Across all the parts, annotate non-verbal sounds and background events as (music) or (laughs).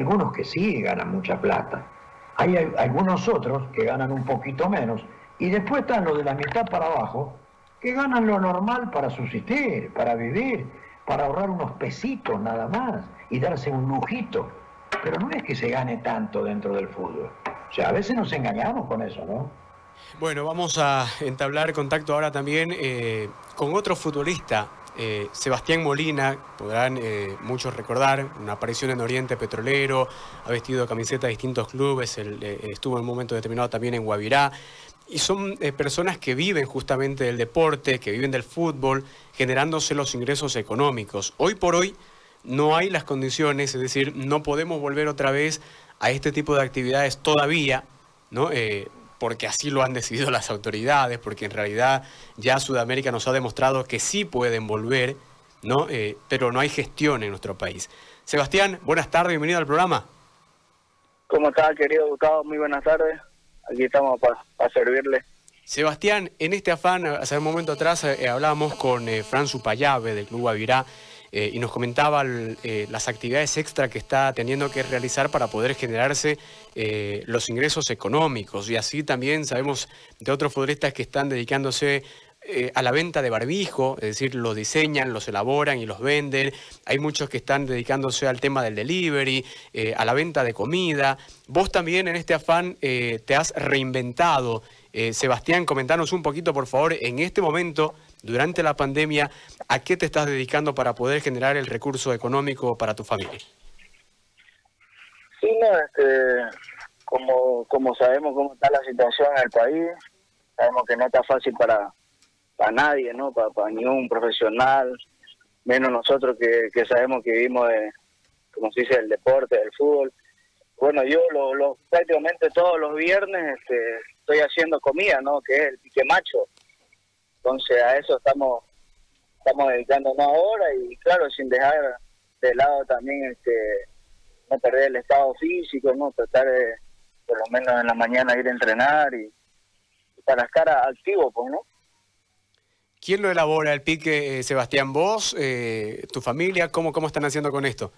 algunos que sí ganan mucha plata. Hay algunos otros que ganan un poquito menos. Y después están los de la mitad para abajo, que ganan lo normal para subsistir, para vivir, para ahorrar unos pesitos nada más y darse un lujito. Pero no es que se gane tanto dentro del fútbol. O sea, a veces nos engañamos con eso, ¿no? Bueno, vamos a entablar contacto ahora también eh, con otro futbolista eh, Sebastián Molina, podrán eh, muchos recordar, una aparición en Oriente Petrolero, ha vestido camiseta de distintos clubes, eh, estuvo en un momento determinado también en Guavirá, y son personas que viven justamente del deporte, que viven del fútbol, generándose los ingresos económicos. Hoy por hoy no hay las condiciones, es decir, no podemos volver otra vez a este tipo de actividades todavía, ¿no? Porque así lo han decidido las autoridades, porque en realidad ya Sudamérica nos ha demostrado que sí pueden volver, ¿no? Eh, pero no hay gestión en nuestro país. Sebastián, buenas tardes, bienvenido al programa. ¿Cómo está, querido Gustavo? Muy buenas tardes. Aquí estamos para servirle. Sebastián, en este afán, hace un momento atrás eh, hablábamos con eh, Fran Supayave del Club Avirá eh, y nos comentaba eh, las actividades extra que está teniendo que realizar para poder generarse eh, los ingresos económicos. Y así también sabemos de otros futbolistas que están dedicándose a la venta de barbijo, es decir, los diseñan, los elaboran y los venden. Hay muchos que están dedicándose al tema del delivery, a la venta de comida. Vos también en este afán te has reinventado. Sebastián, comentanos un poquito, por favor, en este momento durante la pandemia, ¿a qué te estás dedicando para poder generar el recurso económico para tu familia? Sí, no, este, como, como sabemos cómo está la situación en el país, sabemos que no está fácil para, para nadie, ¿no? Para, ningún profesional, menos nosotros que, sabemos que vivimos de, como se dice, el deporte, del fútbol. Bueno, yo lo, prácticamente todos los viernes este, estoy haciendo comida, ¿no? Que es el pique macho. Entonces a eso estamos estamos dedicándonos ahora y claro, sin dejar de lado también este no perder el estado físico, no tratar de por lo menos en la mañana ir a entrenar y, para estar activo, pues, ¿no? ¿Quién lo elabora el pique, eh, Sebastián? ¿Vos, eh, tu familia? ¿Cómo, ¿Cómo están haciendo con esto?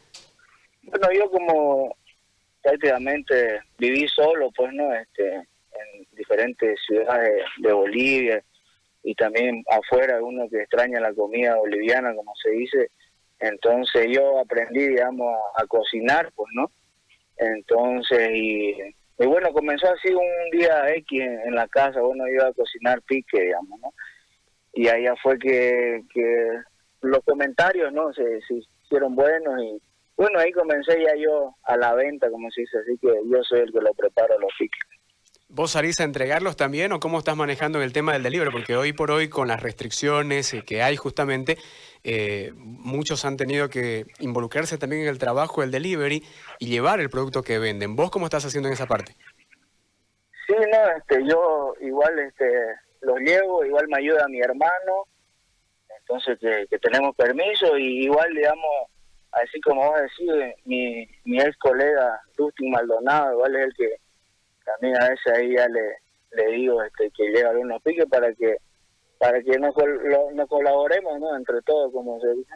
Bueno, yo como prácticamente viví solo, pues, ¿no? Este, en diferentes ciudades de Bolivia, y también afuera uno que extraña la comida boliviana, como se dice. Entonces yo aprendí, digamos, a, cocinar, pues, ¿no? Entonces, y, bueno, comenzó así un día X en, la casa, bueno, iba a cocinar pique, digamos, ¿no? Y allá fue que, que los comentarios, ¿no? Se, se hicieron buenos y bueno, ahí comencé ya yo a la venta, como se dice, así que yo soy el que lo preparo los piques. ¿Vos salís a entregarlos también o cómo estás manejando el tema del delivery? Porque hoy por hoy con las restricciones que hay justamente, eh, muchos han tenido que involucrarse también en el trabajo del delivery y llevar el producto que venden. ¿Vos cómo estás haciendo en esa parte? Sí, no, este, yo igual este, los llevo, igual me ayuda mi hermano, entonces que, tenemos permiso y igual, digamos, así como vos decís, mi, mi ex colega Dustin Maldonado, igual es el que también a veces ahí ya le, digo este, que lleve algunos piques para que para que nos, colaboremos ¿no? entre todos, como se dice.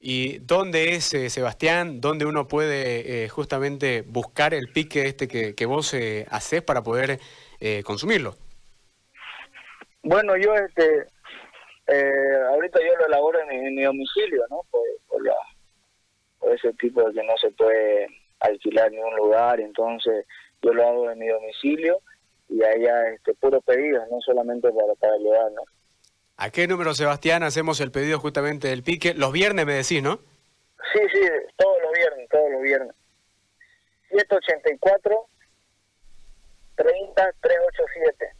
¿Y dónde es, eh, Sebastián, dónde uno puede eh, justamente buscar el pique este que, que vos eh, haces para poder consumirlo? Bueno, yo este ahorita yo lo elaboro en mi, domicilio, ¿no? Por, por, la, por ese tipo de que no se puede alquilar ni un lugar, entonces yo lo hago en mi domicilio y allá este puro pedido, no solamente para, para llevar, ¿no? ¿A qué número, Sebastián, hacemos el pedido justamente del pique? Los viernes me decís, ¿no? Sí, sí, todos los viernes, todos los viernes. 184 30 387.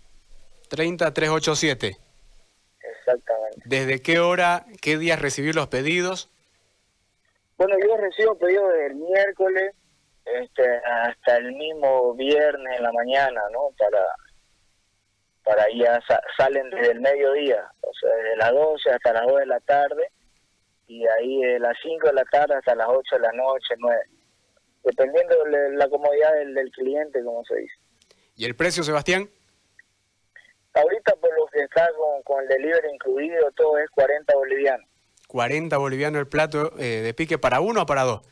30 387. Exactamente. ¿Desde qué hora, qué días recibir los pedidos? Bueno, yo recibo pedidos del miércoles este, hasta el mismo viernes en la mañana, ¿no? Para para ya salen desde el mediodía, o sea, desde las 12 hasta las 2 de la tarde y ahí de las 5 de la tarde hasta las 8 de la noche, 9. Dependiendo de la comodidad del, cliente, como se dice. ¿Y el precio, Sebastián? Ahorita por lo que está con, con el delivery incluido, todo es 40 bolivianos. 40 bolivianos el plato eh, de pique para uno o para dos?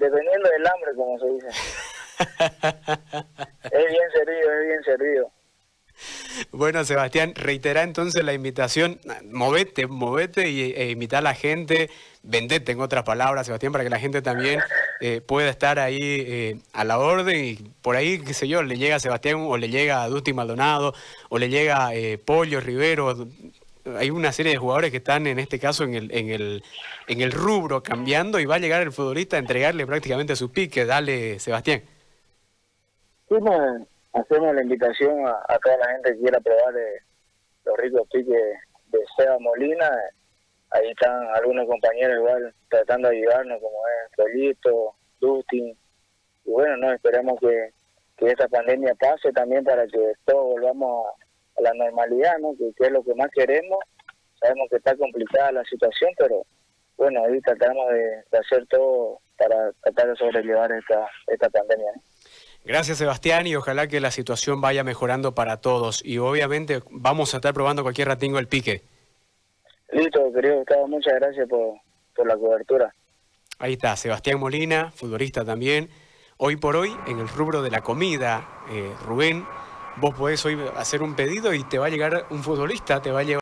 dependiendo del hambre, como se dice. (laughs) es bien servido, es bien servido. Bueno, Sebastián, reitera entonces la invitación, movete, movete y, e invita a la gente, vendete en otras palabras, Sebastián, para que la gente también eh, pueda estar ahí eh, a la orden y por ahí, qué sé yo, le llega a Sebastián o le llega a Dusti Maldonado o le llega eh, Pollo Rivero, hay una serie de jugadores que están en este caso en el, en el, en el rubro cambiando y va a llegar el futbolista a entregarle prácticamente su pique. Dale, Sebastián. Sí, hacemos la invitación a, toda la gente que quiera probar eh, los ricos piques de Seba Molina. Ahí están algunos compañeros igual tratando de ayudarnos, como es Felito, Dustin. Y bueno, no esperemos que, que esta pandemia pase también para que todos volvamos a, la normalidad, ¿no? Que, es lo que más queremos. Sabemos que está complicada la situación, pero bueno, ahí tratamos de, hacer todo para tratar de sobrellevar esta, esta pandemia. Gracias Sebastián y ojalá que la situación vaya mejorando para todos y obviamente vamos a estar probando cualquier ratingo el pique. Listo, querido Gustavo, muchas gracias por, por la cobertura. Ahí está, Sebastián Molina, futbolista también. Hoy por hoy, en el rubro de la comida, eh, Rubén, vos podés hoy hacer un pedido y te va a llegar un futbolista, te va a llevar...